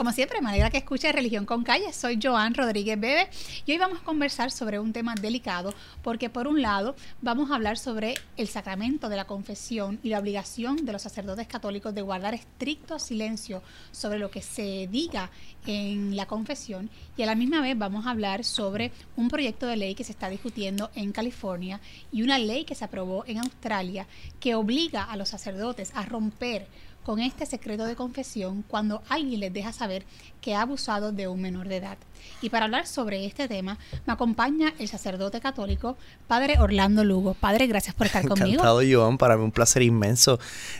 Como siempre, me alegra que escuche Religión con Calle. Soy Joan Rodríguez Bebe y hoy vamos a conversar sobre un tema delicado porque por un lado vamos a hablar sobre el sacramento de la confesión y la obligación de los sacerdotes católicos de guardar estricto silencio sobre lo que se diga en la confesión y a la misma vez vamos a hablar sobre un proyecto de ley que se está discutiendo en California y una ley que se aprobó en Australia que obliga a los sacerdotes a romper con este secreto de confesión cuando alguien les deja saber que ha abusado de un menor de edad. Y para hablar sobre este tema, me acompaña el sacerdote católico, Padre Orlando Lugo. Padre, gracias por estar conmigo. Encantado, Joan. Para mí un placer inmenso.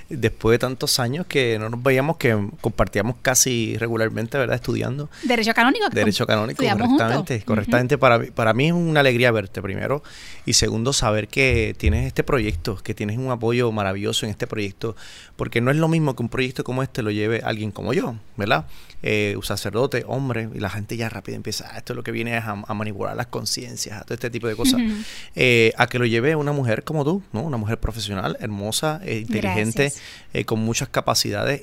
Después de tantos años que no nos veíamos, que compartíamos casi regularmente, ¿verdad? Estudiando. Derecho canónico. Derecho canónico, correctamente. Correctamente. para, para mí es una alegría verte, primero. Y segundo, saber que tienes este proyecto, que tienes un apoyo maravilloso en este proyecto. Porque no es lo mismo que un proyecto como este lo lleve alguien como yo, ¿verdad? Eh, un sacerdote, hombre, y la gente ya rápido empieza, ah, esto es lo que viene a, manipular las conciencias, a todo este tipo de cosas, eh, a que lo lleve una mujer como tú, ¿no? Una mujer profesional, hermosa, eh, inteligente, con muchas capacidades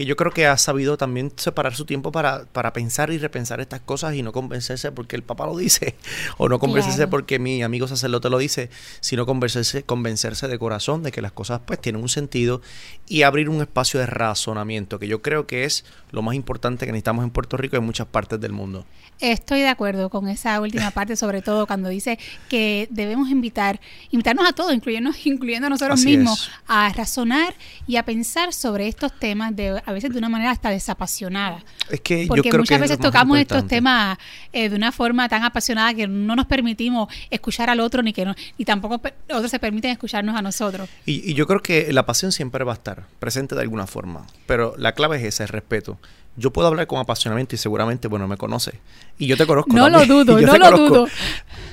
que yo creo que ha sabido también separar su tiempo para, para pensar y repensar estas cosas y no convencerse porque el papá lo dice, o no convencerse porque mi amigo sacerdote lo dice, sino convencerse, convencerse de corazón de que las cosas pues tienen un sentido y abrir un espacio de razonamiento, que yo creo que es lo más importante que necesitamos en Puerto Rico y en muchas partes del mundo. Estoy de acuerdo con esa última parte, sobre todo cuando dice que debemos invitar, invitarnos a todos, incluyendo, incluyendo a nosotros mismos, a razonar y a pensar sobre estos temas de a veces de una manera hasta desapasionada. Es que Porque yo creo muchas veces tocamos estos temas eh, de una forma tan apasionada que no nos permitimos escuchar al otro ni que no, ni tampoco otros se permiten escucharnos a nosotros. Y, y yo creo que la pasión siempre va a estar presente de alguna forma, pero la clave es ese, el respeto yo puedo hablar con apasionamiento y seguramente, bueno, me conoce. Y yo te conozco. No lo dudo, no lo dudo.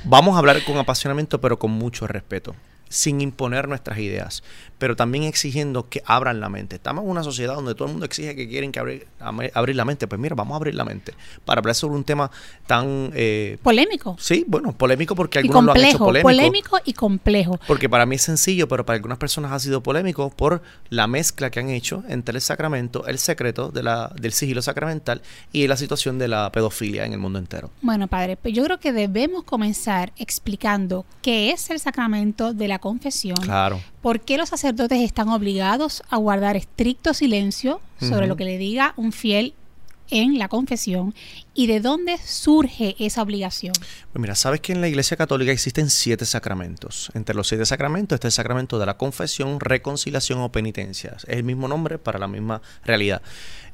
Vamos a hablar con apasionamiento, pero con mucho respeto sin imponer nuestras ideas, pero también exigiendo que abran la mente. Estamos en una sociedad donde todo el mundo exige que quieren que abrir, abrir la mente. Pues mira, vamos a abrir la mente para hablar sobre un tema tan... Eh, polémico. Sí, bueno, polémico porque algunos lo han hecho polémico. Polémico y complejo. Porque para mí es sencillo, pero para algunas personas ha sido polémico por la mezcla que han hecho entre el sacramento, el secreto de la, del sigilo sacramental y la situación de la pedofilia en el mundo entero. Bueno, padre, pues yo creo que debemos comenzar explicando qué es el sacramento de la confesión. Claro. ¿Por qué los sacerdotes están obligados a guardar estricto silencio sobre lo que le diga un fiel en la confesión y de dónde surge esa obligación? Pues mira, sabes que en la Iglesia Católica existen siete sacramentos. Entre los siete sacramentos está el sacramento de la confesión, reconciliación o penitencia. Es el mismo nombre para la misma realidad.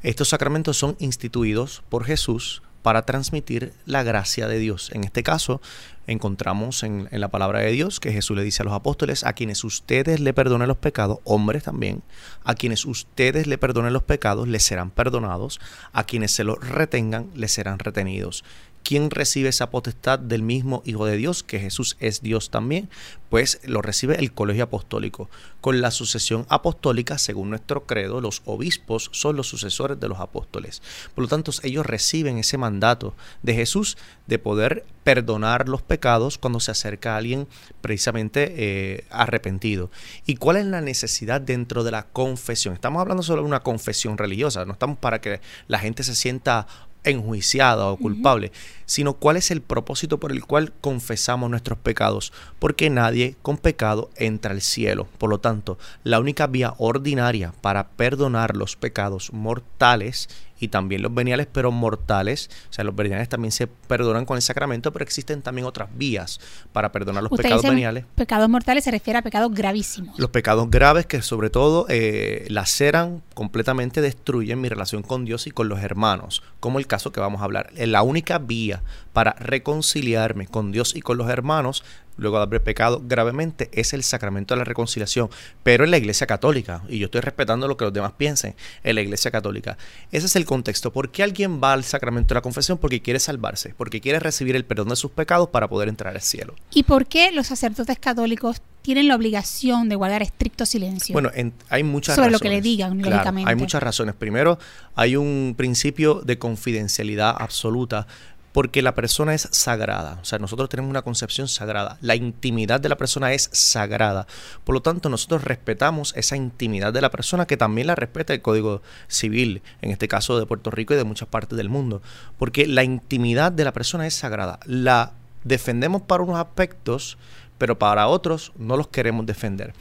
Estos sacramentos son instituidos por Jesús para transmitir la gracia de Dios. En este caso, encontramos en, la palabra de Dios que Jesús le dice a los apóstoles, a quienes ustedes le perdonen los pecados, hombres también, a quienes ustedes le perdonen los pecados, les serán perdonados, a quienes se los retengan, les serán retenidos. ¿Quién recibe esa potestad del mismo Hijo de Dios, que Jesús es Dios también? Pues lo recibe el colegio apostólico. Con la sucesión apostólica, según nuestro credo, los obispos son los sucesores de los apóstoles. Por lo tanto, ellos reciben ese mandato de Jesús de poder perdonar los pecados cuando se acerca a alguien precisamente eh, arrepentido. ¿Y cuál es la necesidad dentro de la confesión? Estamos hablando solo de una confesión religiosa, no estamos para que la gente se sienta enjuiciada o culpable, sino cuál es el propósito por el cual confesamos nuestros pecados, porque nadie con pecado entra al cielo. Por lo tanto, la única vía ordinaria para perdonar los pecados mortales y también los veniales, pero mortales. O sea, los veniales también se perdonan con el sacramento, pero existen también otras vías para perdonar los pecados veniales. Pecados mortales se refiere a pecados gravísimos. Los pecados graves que sobre todo eh, laceran, completamente destruyen mi relación con Dios y con los hermanos, como el caso que vamos a hablar. La única vía para reconciliarme con Dios y con los hermanos luego de haber pecado gravemente, es el sacramento de la reconciliación, pero en la Iglesia Católica, y yo estoy respetando lo que los demás piensen, en la Iglesia Católica. Ese es el contexto. ¿Por qué alguien va al sacramento de la confesión? Porque quiere salvarse, porque quiere recibir el perdón de sus pecados para poder entrar al cielo. ¿Y por qué los sacerdotes católicos tienen la obligación de guardar estricto silencio? Bueno, hay muchas Sobre razones. lo que le digan, lógicamente. Hay muchas razones. Primero, hay un principio de confidencialidad absoluta porque la persona es sagrada. O sea, nosotros tenemos una concepción sagrada. La intimidad de la persona es sagrada. Por lo tanto, nosotros respetamos esa intimidad de la persona que también la respeta el Código Civil, en este caso de Puerto Rico y de muchas partes del mundo. Porque la intimidad de la persona es sagrada. La defendemos para unos aspectos, pero para otros no los queremos defender.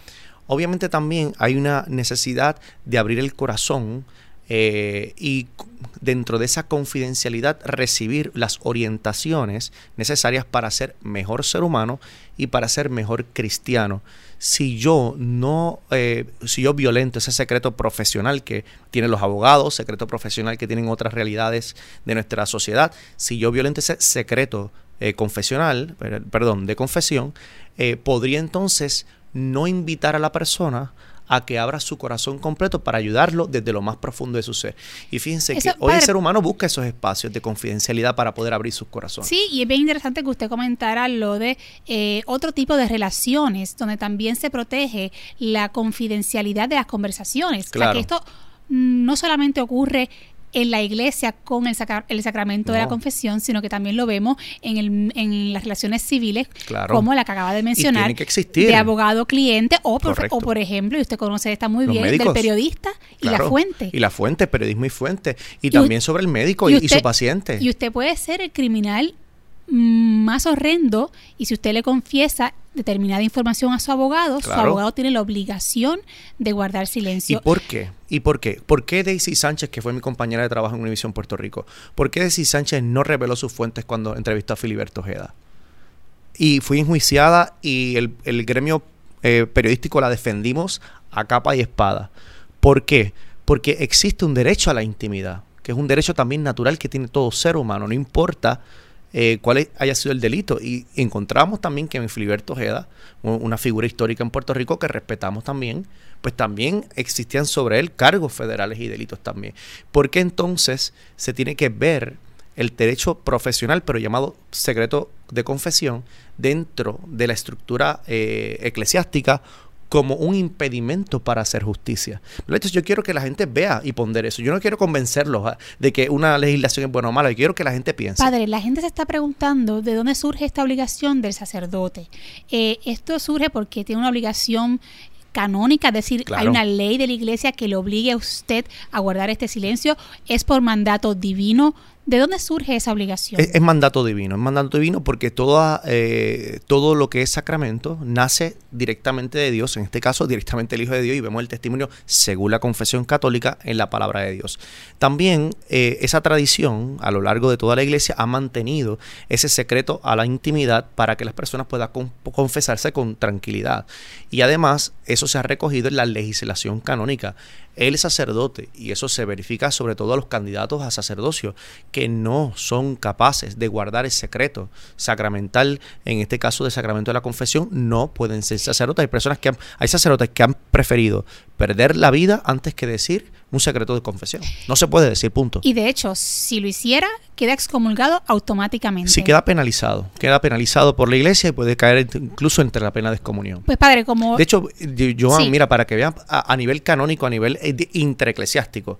Obviamente también hay una necesidad de abrir el corazón eh, y dentro de esa confidencialidad recibir las orientaciones necesarias para ser mejor ser humano y para ser mejor cristiano. Si yo no, eh, si yo violento ese secreto profesional que tienen los abogados, secreto profesional que tienen otras realidades de nuestra sociedad, si yo violento ese secreto eh, confesional, perdón, de confesión, podría entonces no invitar a la persona a que abra su corazón completo para ayudarlo desde lo más profundo de su ser. Y fíjense que hoy el ser humano busca esos espacios de confidencialidad para poder abrir sus corazones. Sí, y es bien interesante que usted comentara lo de eh, otro tipo de relaciones donde también se protege la confidencialidad de las conversaciones. Claro. que esto no solamente ocurre en la iglesia con el, el sacramento de la confesión, sino que también lo vemos en, el, en las relaciones civiles, como la que acaba de mencionar, de abogado-cliente, o por, o por ejemplo, y usted conoce esta muy bien, del periodista y la fuente. Y la fuente, periodismo y fuente. Y, también sobre el médico y, su paciente. Y usted puede ser el criminal más horrendo y si usted le confiesa determinada información a su abogado, su abogado tiene la obligación de guardar silencio. ¿Y por qué? ¿Y por qué? ¿Por qué Daisy Sánchez, que fue mi compañera de trabajo en Univisión Puerto Rico, por qué Daisy Sánchez no reveló sus fuentes cuando entrevistó a Filiberto Ojeda? Y fui enjuiciada y el, gremio eh, periodístico la defendimos a capa y espada. ¿Por qué? Porque existe un derecho a la intimidad, que es un derecho también natural que tiene todo ser humano, no importa eh, cuál haya sido el delito. Y encontramos también que en Filiberto Ojeda, una figura histórica en Puerto Rico que respetamos también, pues también existían sobre él cargos federales y delitos también. ¿Por qué entonces se tiene que ver el derecho profesional, pero llamado secreto de confesión, dentro de la estructura eh, eclesiástica como un impedimento para hacer justicia. Entonces yo quiero que la gente vea y pondere eso. Yo no quiero convencerlos ¿ah? de que una legislación es buena o mala. Yo quiero que la gente piense. Padre, la gente se está preguntando de dónde surge esta obligación del sacerdote. Eh, esto surge porque tiene una obligación canónica, es decir, hay una ley de la iglesia que le obligue a usted a guardar este silencio, es por mandato divino ¿De dónde surge esa obligación? Es, mandato divino, es mandato divino porque toda, eh, todo lo que es sacramento nace directamente de Dios, en este caso directamente el Hijo de Dios, y vemos el testimonio según la confesión católica en la palabra de Dios. También eh, esa tradición a lo largo de toda la iglesia ha mantenido ese secreto a la intimidad para que las personas puedan confesarse con tranquilidad. Y además eso se ha recogido en la legislación canónica el sacerdote, y eso se verifica sobre todo a los candidatos a sacerdocio, que no son capaces de guardar el secreto sacramental, en este caso de sacramento de la confesión, no pueden ser sacerdotes. Hay personas que hay sacerdotes que han preferido perder la vida antes que decir un secreto de confesión. No se puede decir, punto. Y de hecho, si lo hiciera, queda excomulgado automáticamente. Sí, queda penalizado. Queda penalizado por la iglesia y puede caer incluso entre la pena de excomunión. Pues padre, como... De hecho, Joan, mira, para que vean a, nivel canónico, a nivel eh, intereclesiástico,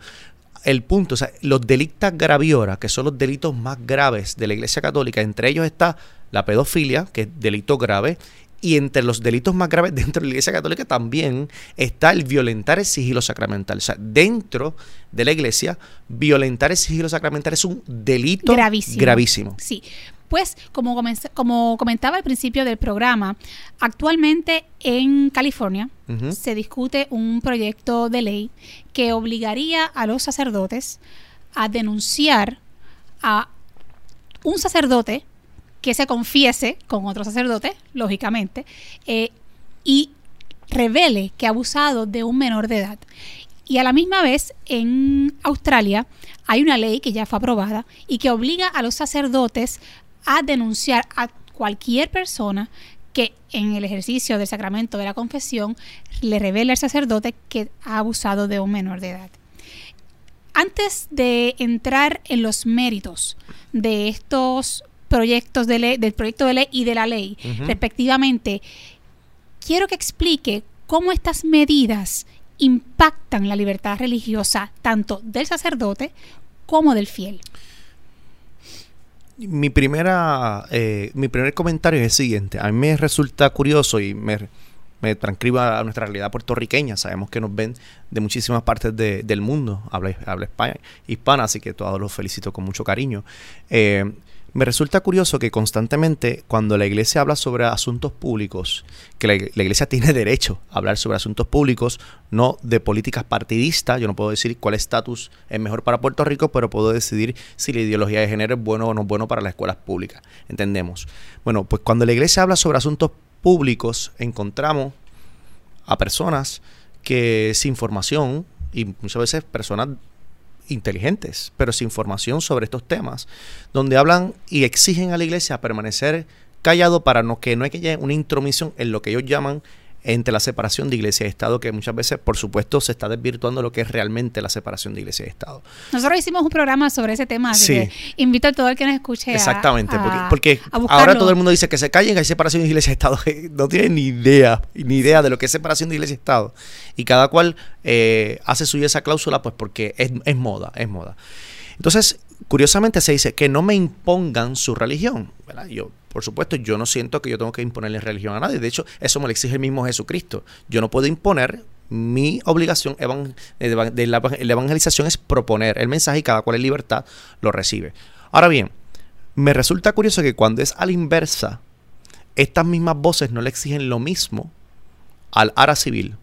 el punto, o sea, los delictas graviora, que son los delitos más graves de la Iglesia Católica, entre ellos está la pedofilia, que es delito grave, y entre los delitos más graves dentro de la Iglesia Católica también está el violentar el sigilo sacramental. O sea, dentro de la Iglesia, violentar el sigilo sacramental es un delito gravísimo. Sí. Pues, como, como comentaba al principio del programa, actualmente en California se discute un proyecto de ley que obligaría a los sacerdotes a denunciar a un sacerdote que se confiese con otro sacerdote, lógicamente, eh, y revele que ha abusado de un menor de edad. Y a la misma vez, en Australia hay una ley que ya fue aprobada y que obliga a los sacerdotes a denunciar a cualquier persona que en el ejercicio del sacramento de la confesión le revele al sacerdote que ha abusado de un menor de edad. Antes de entrar en los méritos de estos proyectos de ley, del proyecto de ley y de la ley, respectivamente, quiero que explique cómo estas medidas impactan la libertad religiosa tanto del sacerdote como del fiel. mi primera, eh, mi primer comentario es el siguiente. A mí me resulta curioso y me, me transcriba a nuestra realidad puertorriqueña. Sabemos que nos ven de muchísimas partes del mundo, habla, habla España, hispana, así que todos los felicito con mucho cariño. Eh, me resulta curioso que constantemente cuando la iglesia habla sobre asuntos públicos, que la, iglesia tiene derecho a hablar sobre asuntos públicos, no de políticas partidistas, yo no puedo decir cuál estatus es mejor para Puerto Rico, pero puedo decidir si la ideología de género es bueno o no bueno para las escuelas públicas, entendemos. Bueno, pues cuando la iglesia habla sobre asuntos públicos, encontramos a personas que sin formación, y muchas veces personas inteligentes, pero sin información sobre estos temas, donde hablan y exigen a la iglesia permanecer callado para no, que no haya una intromisión en lo que ellos llaman entre la separación de iglesia y Estado, que muchas veces, por supuesto, se está desvirtuando lo que es realmente la separación de iglesia y Estado. Nosotros hicimos un programa sobre ese tema, así que invito a todo el que nos escuche Exactamente, porque, ahora todo el mundo dice que se callen, que hay separación de iglesia y Estado. No tienen ni idea, ni idea de lo que es separación de iglesia y Estado. Y cada cual eh, hace suya esa cláusula, pues porque es, es moda, es moda. Entonces, curiosamente se dice que no me impongan su religión. Yo por supuesto, yo no siento que yo tengo que imponerle religión a nadie. De hecho, eso me lo exige el mismo Jesucristo. Yo no puedo imponer mi obligación de la evangelización es proponer el mensaje y cada cual en libertad lo recibe. Ahora bien, me resulta curioso que cuando es a la inversa, estas mismas voces no le exigen lo mismo al ara civil.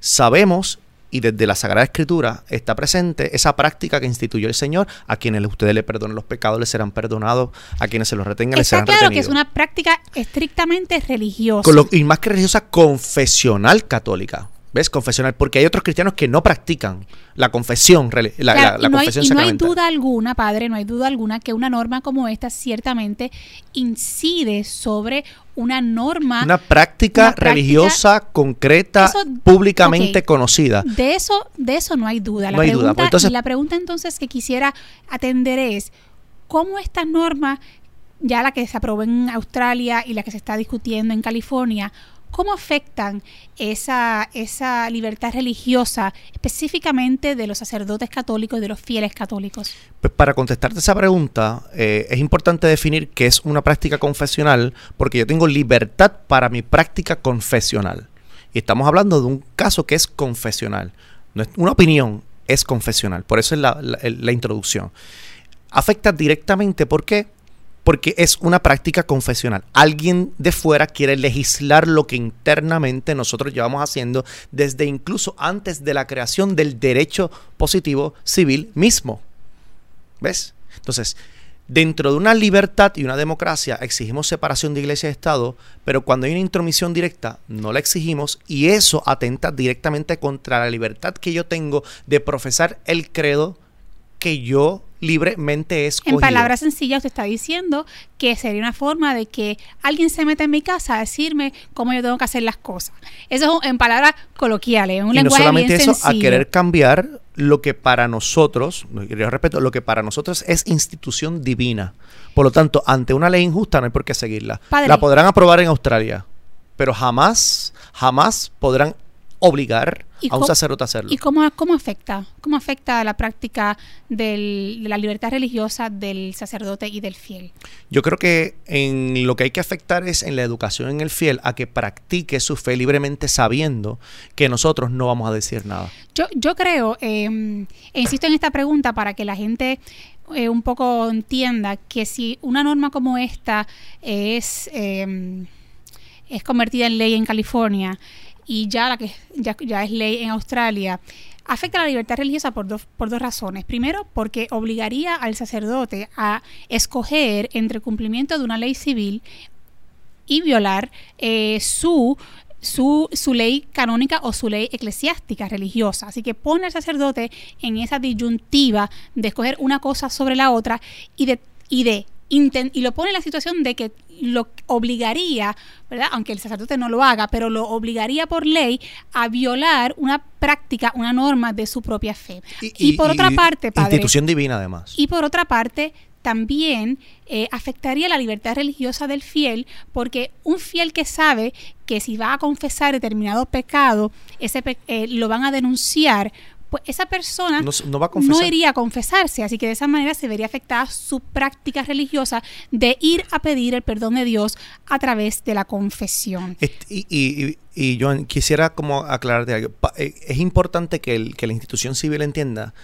Sabemos y desde la Sagrada Escritura está presente esa práctica que instituyó el Señor. A quienes ustedes le perdonen los pecados les serán perdonados, a quienes se los retengan les serán claro que es una práctica estrictamente religiosa. y más que religiosa, confesional católica. ¿Ves? Confesional, porque hay otros cristianos que no practican la confesión, la, la, confesión hay, y no hay duda alguna, padre, no hay duda alguna que una norma como esta ciertamente incide sobre una norma. Una práctica, religiosa concreta, públicamente conocida. De eso, de eso no hay duda. La, pregunta, pues entonces, la pregunta entonces que quisiera atender es, ¿cómo esta norma, ya la que se aprobó en Australia y la que se está discutiendo en California, ¿Cómo afectan esa, esa libertad religiosa específicamente de los sacerdotes católicos y de los fieles católicos? Pues para contestarte esa pregunta, eh, es importante definir qué es una práctica confesional, porque yo tengo libertad para mi práctica confesional. Y estamos hablando de un caso que es confesional. No es una opinión, es confesional. Por eso es la, la introducción. Afecta directamente, ¿por qué? Porque es una práctica confesional. Alguien de fuera quiere legislar lo que internamente nosotros llevamos haciendo desde incluso antes de la creación del derecho positivo civil mismo. ¿Ves? Entonces, dentro de una libertad y una democracia exigimos separación de iglesia y Estado, pero cuando hay una intromisión directa no la exigimos y eso atenta directamente contra la libertad que yo tengo de profesar el credo que yo libremente es En palabras sencillas, usted está diciendo que sería una forma de que alguien se meta en mi casa a decirme cómo yo tengo que hacer las cosas. Eso es en palabras coloquiales, un y lenguaje no solamente eso, a querer cambiar lo que para nosotros, yo respeto, lo que para nosotros es institución divina. Por lo tanto, ante una ley injusta no hay por qué seguirla. La podrán aprobar en Australia, pero jamás, jamás podrán obligar a un sacerdote hacerlo. ¿Y cómo, cómo afecta? ¿Cómo afecta la práctica de la libertad religiosa del sacerdote y del fiel? Yo creo que en lo que hay que afectar es en la educación en el fiel a que practique su fe libremente sabiendo que nosotros no vamos a decir nada. Yo, yo creo, em, e insisto en esta pregunta para que la gente eh, un poco entienda que si una norma como esta es, em, es convertida en ley en California, y ya la que ya, es ley en Australia, afecta la libertad religiosa por dos, por dos razones. Primero, porque obligaría al sacerdote a escoger entre cumplimiento de una ley civil y violar eh, su, su, su, ley canónica o su ley eclesiástica religiosa. Así que pone al sacerdote en esa disyuntiva de escoger una cosa sobre la otra y de y lo pone en la situación de que lo obligaría, ¿verdad? Aunque el sacerdote no lo haga, pero lo obligaría por ley a violar una práctica, una norma de su propia fe. Y, por otra parte, padre, institución divina además. Y por otra parte, también eh, afectaría la libertad religiosa del fiel, porque un fiel que sabe que si va a confesar determinado pecado, ese eh, lo van a denunciar pues esa persona no, no, va a confesar. no iría a confesarse. Así que de esa manera se vería afectada su práctica religiosa de ir a pedir el perdón de Dios a través de la confesión. Y, y, y, yo quisiera como aclararte algo. Eh, es importante que, el, que la institución civil entienda.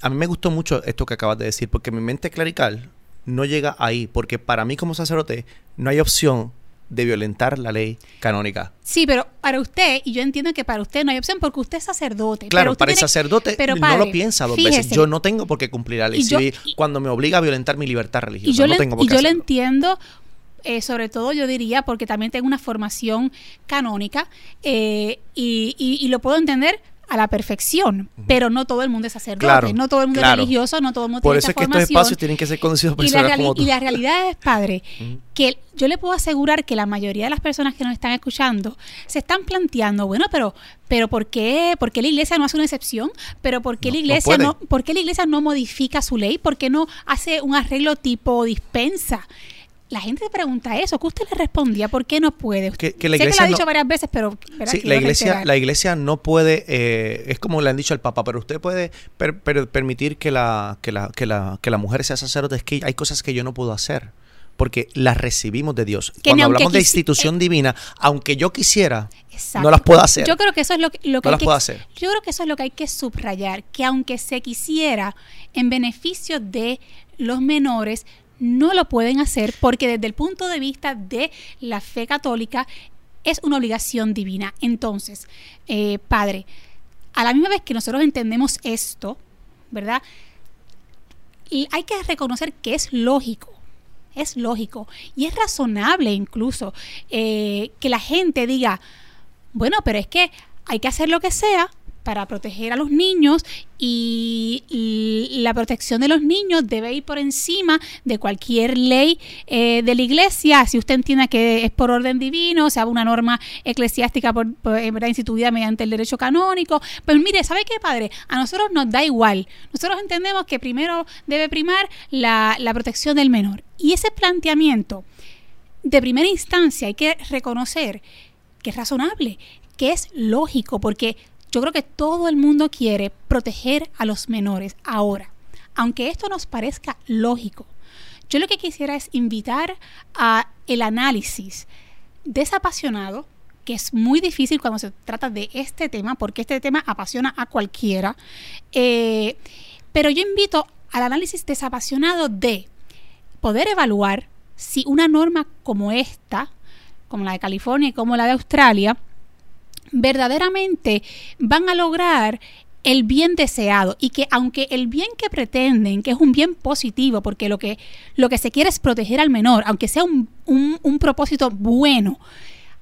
A mí me gustó mucho esto que acabas de decir, porque mi mente clerical no llega ahí, porque para mí como sacerdote no hay opción de violentar la ley canónica. Sí, pero para usted, y yo entiendo que para usted no hay opción porque usted es sacerdote. Claro, para el sacerdote no lo piensa dos veces. Yo no tengo por qué cumplir la ley civil cuando me obliga a violentar mi libertad religiosa. Y yo, no le, tengo por y qué yo le entiendo eh, sobre todo yo diría porque también tengo una formación canónica eh, y, y, lo puedo entender a la perfección, pero no todo el mundo es sacerdote, no todo el mundo es religioso, no todo el mundo por tiene eso esa es que estos espacios tienen que ser conocidos por como tú. Y la realidad es, padre, que yo le puedo asegurar que la mayoría de las personas que nos están escuchando se están planteando, bueno, pero pero ¿por qué, por qué la iglesia no hace una excepción? ¿Pero por qué, la iglesia no, ¿por qué la iglesia no modifica su ley? ¿Por qué no hace un arreglo tipo dispensa? La gente pregunta eso. ¿Qué usted le respondía? ¿Por qué no puede? Que, la iglesia sé que lo ha dicho varias veces, pero... Sí, la iglesia, la iglesia no puede, eh, es como le han dicho al Papa, pero usted puede permitir que la, que, la, que, la, que la mujer sea sacerdote. Es que hay cosas que yo no puedo hacer porque las recibimos de Dios. Cuando hablamos de institución eh, divina, aunque yo quisiera, no las puedo hacer. Yo creo que eso es lo que, lo que no las puedo hacer. Yo creo que eso es lo que hay que subrayar, que aunque se quisiera en beneficio de los menores, no lo pueden hacer porque desde el punto de vista de la fe católica es una obligación divina. Entonces, eh, Padre, a la misma vez que nosotros entendemos esto, ¿verdad? Y hay que reconocer que es lógico, es lógico y es razonable incluso eh, que la gente diga, bueno, pero es que hay que hacer lo que sea para proteger a los niños y, la protección de los niños debe ir por encima de cualquier ley eh, de la iglesia, si usted entiende que es por orden divino, o sea, una norma eclesiástica por, eh, instituida mediante el derecho canónico. Pues mire, ¿sabe qué, padre? A nosotros nos da igual. Nosotros entendemos que primero debe primar la, la protección del menor. Y ese planteamiento, de primera instancia, hay que reconocer que es razonable, que es lógico, porque yo creo que todo el mundo quiere proteger a los menores ahora. Aunque esto nos parezca lógico, yo lo que quisiera es invitar a el análisis desapasionado, que es muy difícil cuando se trata de este tema, porque este tema apasiona a cualquiera. Eh, pero yo invito al análisis desapasionado de poder evaluar si una norma como esta, como la de California y como la de Australia, verdaderamente van a lograr el bien deseado y que aunque el bien que pretenden, que es un bien positivo, porque lo que, lo que se quiere es proteger al menor, aunque sea un, un propósito bueno,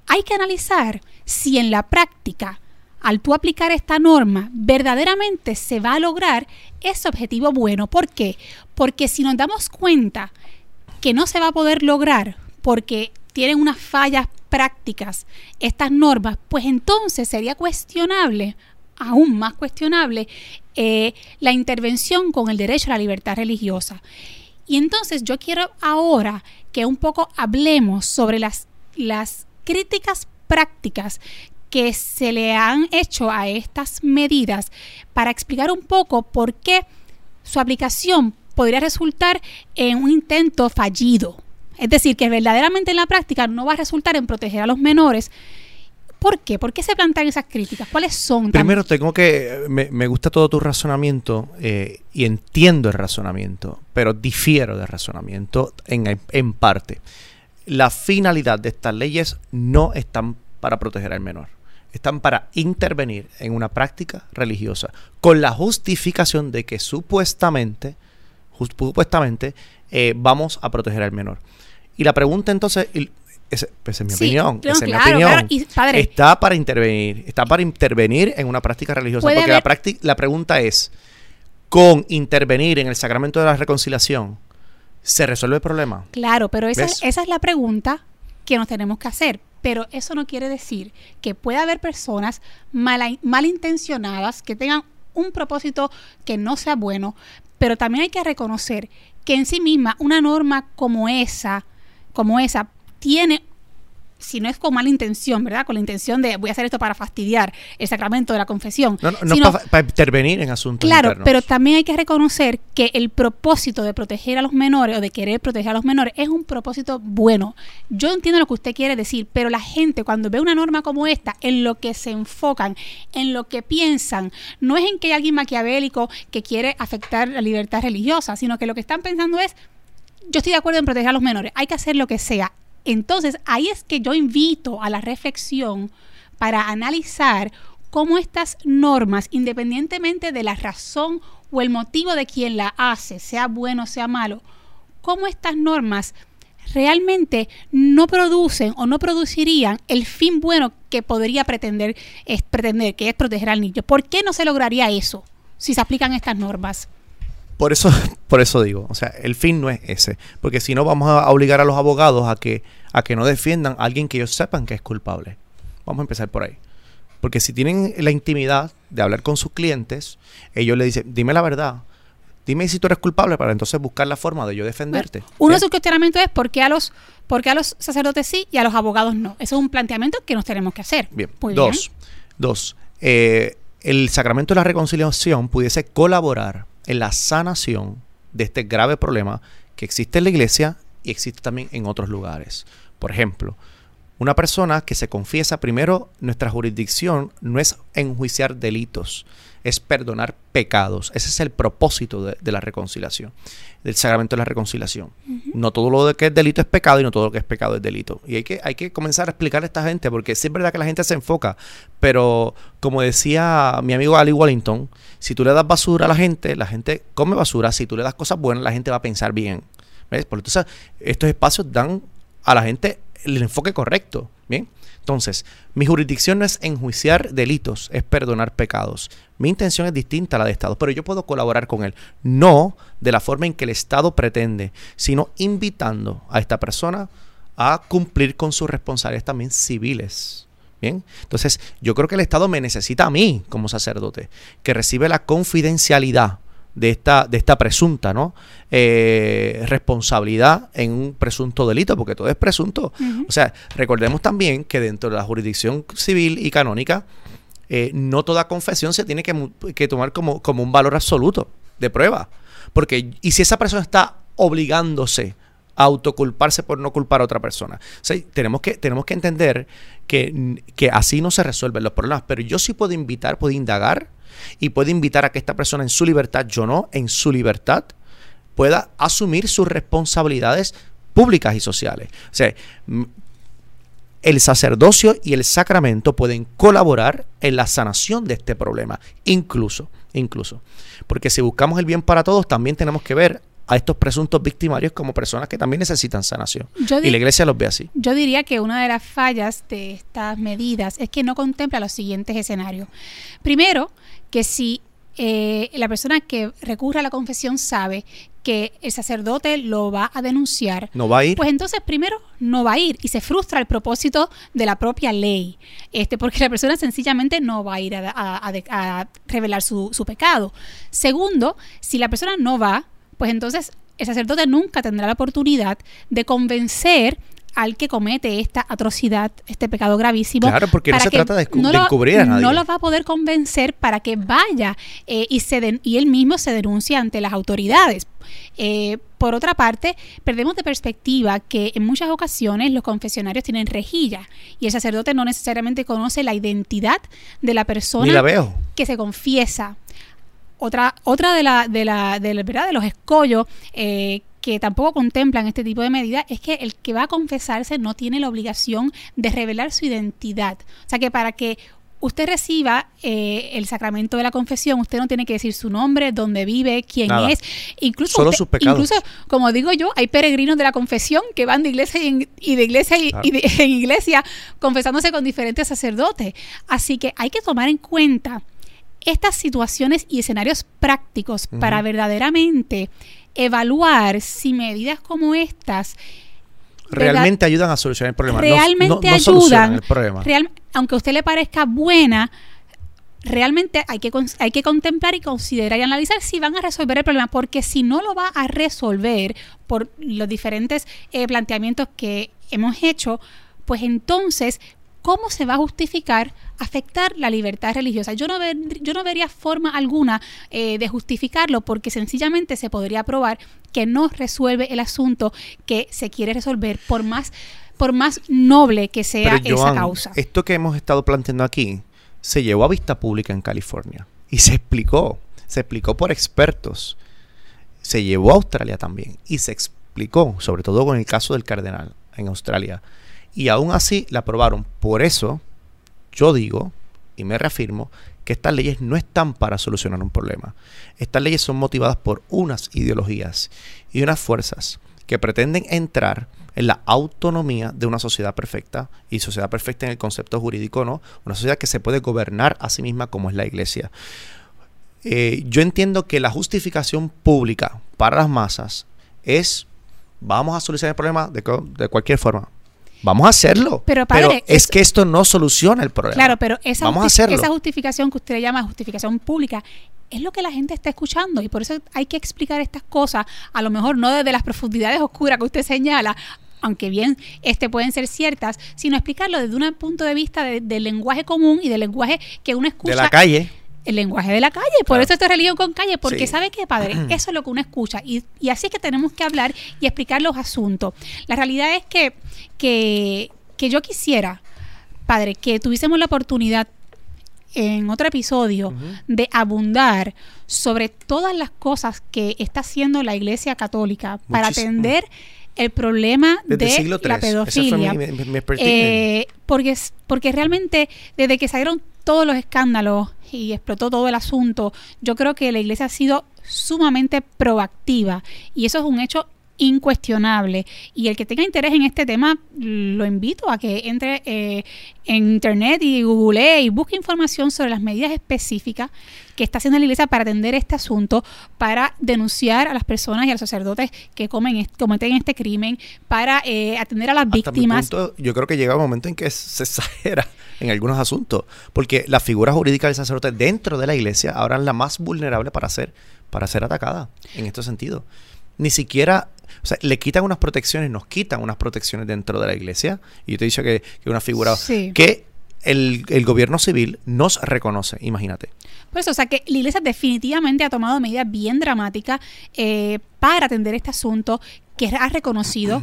hay que analizar si en la práctica, al tú aplicar esta norma, verdaderamente se va a lograr ese objetivo bueno. ¿Por qué? Porque si nos damos cuenta que no se va a poder lograr porque tienen unas fallas prácticas estas normas, pues entonces sería cuestionable, aún más cuestionable, eh, la intervención con el derecho a la libertad religiosa. Y entonces yo quiero ahora que un poco hablemos sobre las, las críticas prácticas que se le han hecho a estas medidas para explicar un poco por qué su aplicación podría resultar en un intento fallido. Es decir, que verdaderamente en la práctica no va a resultar en proteger a los menores. ¿Por qué? ¿Por qué se plantean esas críticas? ¿Cuáles son? Primero, tengo que. Me, gusta todo tu razonamiento eh, y entiendo el razonamiento, pero difiero del razonamiento en, en parte. La finalidad de estas leyes no están para proteger al menor están para intervenir en una práctica religiosa con la justificación de que supuestamente, supuestamente eh, vamos a proteger al menor. Y la pregunta entonces, esa, pues, es mi opinión, esa es mi opinión. está para intervenir, está para intervenir en una práctica religiosa. Porque la, la pregunta es, con intervenir en el sacramento de la reconciliación, ¿se resuelve el problema? Claro, pero esa, esa es la pregunta que nos tenemos que hacer. Pero eso no quiere decir que pueda haber personas mal, malintencionadas que tengan un propósito que no sea bueno, pero también hay que reconocer que en sí misma una norma como esa como esa tiene si no es con mala intención, ¿verdad? Con la intención de voy a hacer esto para fastidiar el sacramento de la confesión. No, no, no para, intervenir en asuntos Claro, pero también hay que reconocer que el propósito de proteger a los menores o de querer proteger a los menores es un propósito bueno. Yo entiendo lo que usted quiere decir, pero la gente cuando ve una norma como esta, en lo que se enfocan, en lo que piensan, no es en que hay alguien maquiavélico que quiere afectar la libertad religiosa, sino que lo que están pensando es yo estoy de acuerdo en proteger a los menores, hay que hacer lo que sea. Entonces, ahí es que yo invito a la reflexión para analizar cómo estas normas, independientemente de la razón o el motivo de quien la hace, sea bueno o sea malo, cómo estas normas realmente no producen o no producirían el fin bueno que podría pretender, es, pretender, que es proteger al niño. ¿Por qué no se lograría eso si se aplican estas normas? Por eso, por eso digo, o sea, el fin no es ese, porque si no vamos a obligar a los abogados a que, a que no defiendan a alguien que ellos sepan que es culpable. Vamos a empezar por ahí. Porque si tienen la intimidad de hablar con sus clientes, ellos le dicen, dime la verdad, dime si tú eres culpable para entonces buscar la forma de yo defenderte. uno de sus cuestionamientos es por qué a los por qué a los sacerdotes sí y a los abogados no. Eso es un planteamiento que nos tenemos que hacer. Bien. dos. Dos. Eh, el sacramento de la reconciliación pudiese colaborar en la sanación de este grave problema que existe en la iglesia y existe también en otros lugares. Por ejemplo, una persona que se confiesa, primero, nuestra jurisdicción no es enjuiciar delitos, es perdonar pecados. Ese es el propósito de, la reconciliación, del sacramento de la reconciliación. No todo lo que es delito es pecado y no todo lo que es pecado es delito. Y hay que, hay que comenzar a explicar a esta gente, porque sí es verdad que la gente se enfoca, pero como decía mi amigo Ali Wellington, si tú le das basura a la gente, la gente come basura. Si tú le das cosas buenas, la gente va a pensar bien. ¿Ves? Porque entonces estos espacios dan a la gente el enfoque correcto. Bien. Entonces, mi jurisdicción no es enjuiciar delitos, es perdonar pecados. Mi intención es distinta a la de Estado, pero yo puedo colaborar con él. No de la forma en que el Estado pretende, sino invitando a esta persona a cumplir con sus responsabilidades también civiles. Bien, entonces yo creo que el Estado me necesita a mí como sacerdote, que recibe la confidencialidad de esta, de esta presunta ¿no? Eh, responsabilidad en un presunto delito, porque todo es presunto. O sea, recordemos también que dentro de la jurisdicción civil y canónica, eh, no toda confesión se tiene que, tomar como, como, un valor absoluto de prueba. Porque, y si esa persona está obligándose a autoculparse por no culpar a otra persona. O tenemos que, tenemos que entender que, que así no se resuelven los problemas, pero yo sí puedo invitar, puedo indagar y puede invitar a que esta persona en su libertad, yo no, en su libertad, pueda asumir sus responsabilidades públicas y sociales. O sea, el sacerdocio y el sacramento pueden colaborar en la sanación de este problema, incluso, incluso. Porque si buscamos el bien para todos, también tenemos que ver a estos presuntos victimarios como personas que también necesitan sanación. y la iglesia los ve así. Yo diría que una de las fallas de estas medidas es que no contempla los siguientes escenarios. Primero, que si eh, la persona que recurre a la confesión sabe que el sacerdote lo va a denunciar, no va a ir. Pues entonces primero no va a ir y se frustra el propósito de la propia ley, este, porque la persona sencillamente no va a ir a, revelar su, su pecado. Segundo, si la persona no va, pues entonces el sacerdote nunca tendrá la oportunidad de convencer al que comete esta atrocidad, este pecado gravísimo. Claro, porque no se trata de, no descubrir a nadie. No lo va a poder convencer para que vaya eh, y, se y él mismo se denuncie ante las autoridades. Eh, por otra parte, perdemos de perspectiva que en muchas ocasiones los confesionarios tienen rejilla y el sacerdote no necesariamente conoce la identidad de la persona que se confiesa otra, otra de, la, de, la, de, ¿verdad? de los escollos eh, que tampoco contemplan este tipo de medidas es que el que va a confesarse no tiene la obligación de revelar su identidad. O sea que para que usted reciba eh, el sacramento de la confesión, usted no tiene que decir su nombre, dónde vive, quién es. Incluso, Solo sus pecados. incluso, como digo yo, hay peregrinos de la confesión que van de iglesia y, de iglesia y, en iglesia confesándose con diferentes sacerdotes. Así que hay que tomar en cuenta estas situaciones y escenarios prácticos para verdaderamente evaluar si medidas como estas realmente ayudan a solucionar el problema. Realmente ayudan. El problema. aunque a usted le parezca buena, realmente hay que, hay que contemplar y considerar y analizar si van a resolver el problema, porque si no lo va a resolver por los diferentes eh, planteamientos que hemos hecho, pues entonces ¿cómo se va a justificar afectar la libertad religiosa? Yo no, ver, yo no vería forma alguna eh, de justificarlo porque sencillamente se podría probar que no resuelve el asunto que se quiere resolver por más, por más noble que sea esa causa. Esto que hemos estado planteando aquí se llevó a vista pública en California y se explicó, se explicó por expertos, se llevó a Australia también y se explicó, sobre todo con el caso del cardenal en Australia y aún así la aprobaron. Por eso yo digo y me reafirmo que estas leyes no están para solucionar un problema. Estas leyes son motivadas por unas ideologías y unas fuerzas que pretenden entrar en la autonomía de una sociedad perfecta, y sociedad perfecta en el concepto jurídico, ¿no? Una sociedad que se puede gobernar a sí misma como es la iglesia. Eh, yo entiendo que la justificación pública para las masas es, vamos a solucionar el problema de, de cualquier forma, Vamos a hacerlo. Pero, es, que esto no soluciona el problema. Claro, pero esa, esa justificación que usted llama justificación pública es lo que la gente está escuchando y por eso hay que explicar estas cosas, a lo mejor no desde las profundidades oscuras que usted señala, aunque bien este pueden ser ciertas, sino explicarlo desde un punto de vista del lenguaje común y del lenguaje que uno escucha. De la calle el lenguaje de la calle. Por eso esto es religión con calle, porque ¿sabe qué, padre? Eso es lo que uno escucha. Y, y, así es que tenemos que hablar y explicar los asuntos. La realidad es que, que, que yo quisiera, padre, que tuviésemos la oportunidad en otro episodio de abundar sobre todas las cosas que está haciendo la Iglesia Católica para atender el problema de la pedofilia. Eh, porque, porque realmente desde que salieron todos los escándalos y explotó todo el asunto, yo creo que la iglesia ha sido sumamente proactiva y eso es un hecho incuestionable. Y el que tenga interés en este tema, lo invito a que entre eh, en internet y googlee y busque información sobre las medidas específicas que está haciendo la iglesia para atender este asunto, para denunciar a las personas y a los sacerdotes que comen, cometen este crimen, para eh, atender a las víctimas. yo creo que llega un momento en que se exagera en algunos asuntos, porque la figura jurídica del sacerdote dentro de la iglesia ahora es la más vulnerable para ser, para ser atacada en este sentido. Ni siquiera o sea, le quitan unas protecciones, nos quitan unas protecciones dentro de la iglesia. Y yo te he dicho que, que una figura que el, el, gobierno civil nos reconoce, imagínate. Pues, o sea, que la iglesia definitivamente ha tomado medidas bien dramáticas eh, para atender este asunto, que ha reconocido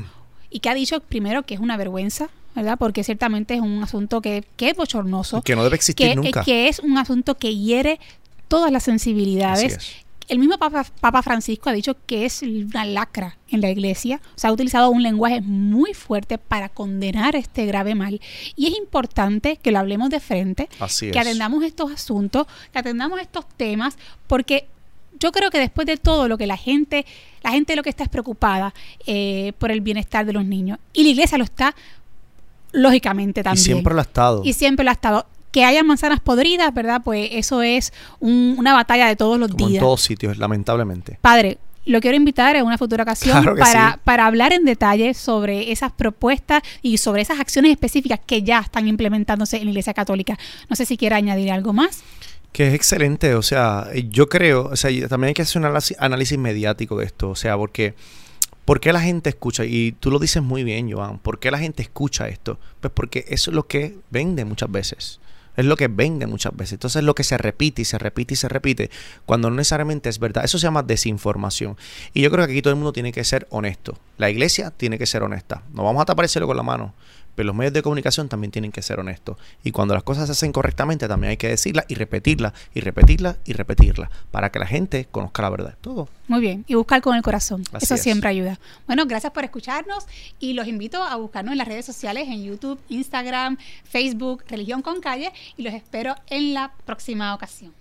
y que ha dicho primero que es una vergüenza, ¿verdad? Porque ciertamente es un asunto que, que es bochornoso. Que no debe existir que, nunca. Que es un asunto que hiere todas las sensibilidades el mismo Papa, Francisco ha dicho que es una lacra en la iglesia. O sea, ha utilizado un lenguaje muy fuerte para condenar este grave mal. Y es importante que lo hablemos de frente, que atendamos estos asuntos, que atendamos estos temas, porque yo creo que después de todo lo que la gente, la gente lo que está es preocupada eh, por el bienestar de los niños. Y la iglesia lo está, lógicamente también. Y siempre lo ha estado. Y siempre lo ha estado que haya manzanas podridas, ¿verdad? Pues eso es una batalla de todos los días. En todos sitios, lamentablemente. Padre, lo quiero invitar en una futura ocasión para, para hablar en detalle sobre esas propuestas y sobre esas acciones específicas que ya están implementándose en la Iglesia Católica. No sé si quiere añadir algo más. Que es excelente, o sea, yo creo, o sea, también hay que hacer un análisis mediático de esto, o sea, porque ¿Por qué la gente escucha? Y tú lo dices muy bien, Joan. ¿Por qué la gente escucha esto? Pues porque eso es lo que vende muchas veces. Es lo que vende muchas veces. Entonces es lo que se repite y se repite y se repite cuando no necesariamente es verdad. Eso se llama desinformación. Y yo creo que aquí todo el mundo tiene que ser honesto. La iglesia tiene que ser honesta. No vamos a taparse con la mano. Pero los medios de comunicación también tienen que ser honestos. Y cuando las cosas se hacen correctamente, también hay que decirlas y repetirlas y repetirlas y repetirlas para que la gente conozca la verdad. Todo. Muy bien. Y buscar con el corazón. Eso siempre ayuda. Bueno, gracias por escucharnos y los invito a buscarnos en las redes sociales, en YouTube, Instagram, Facebook, Religión con Calle y los espero en la próxima ocasión.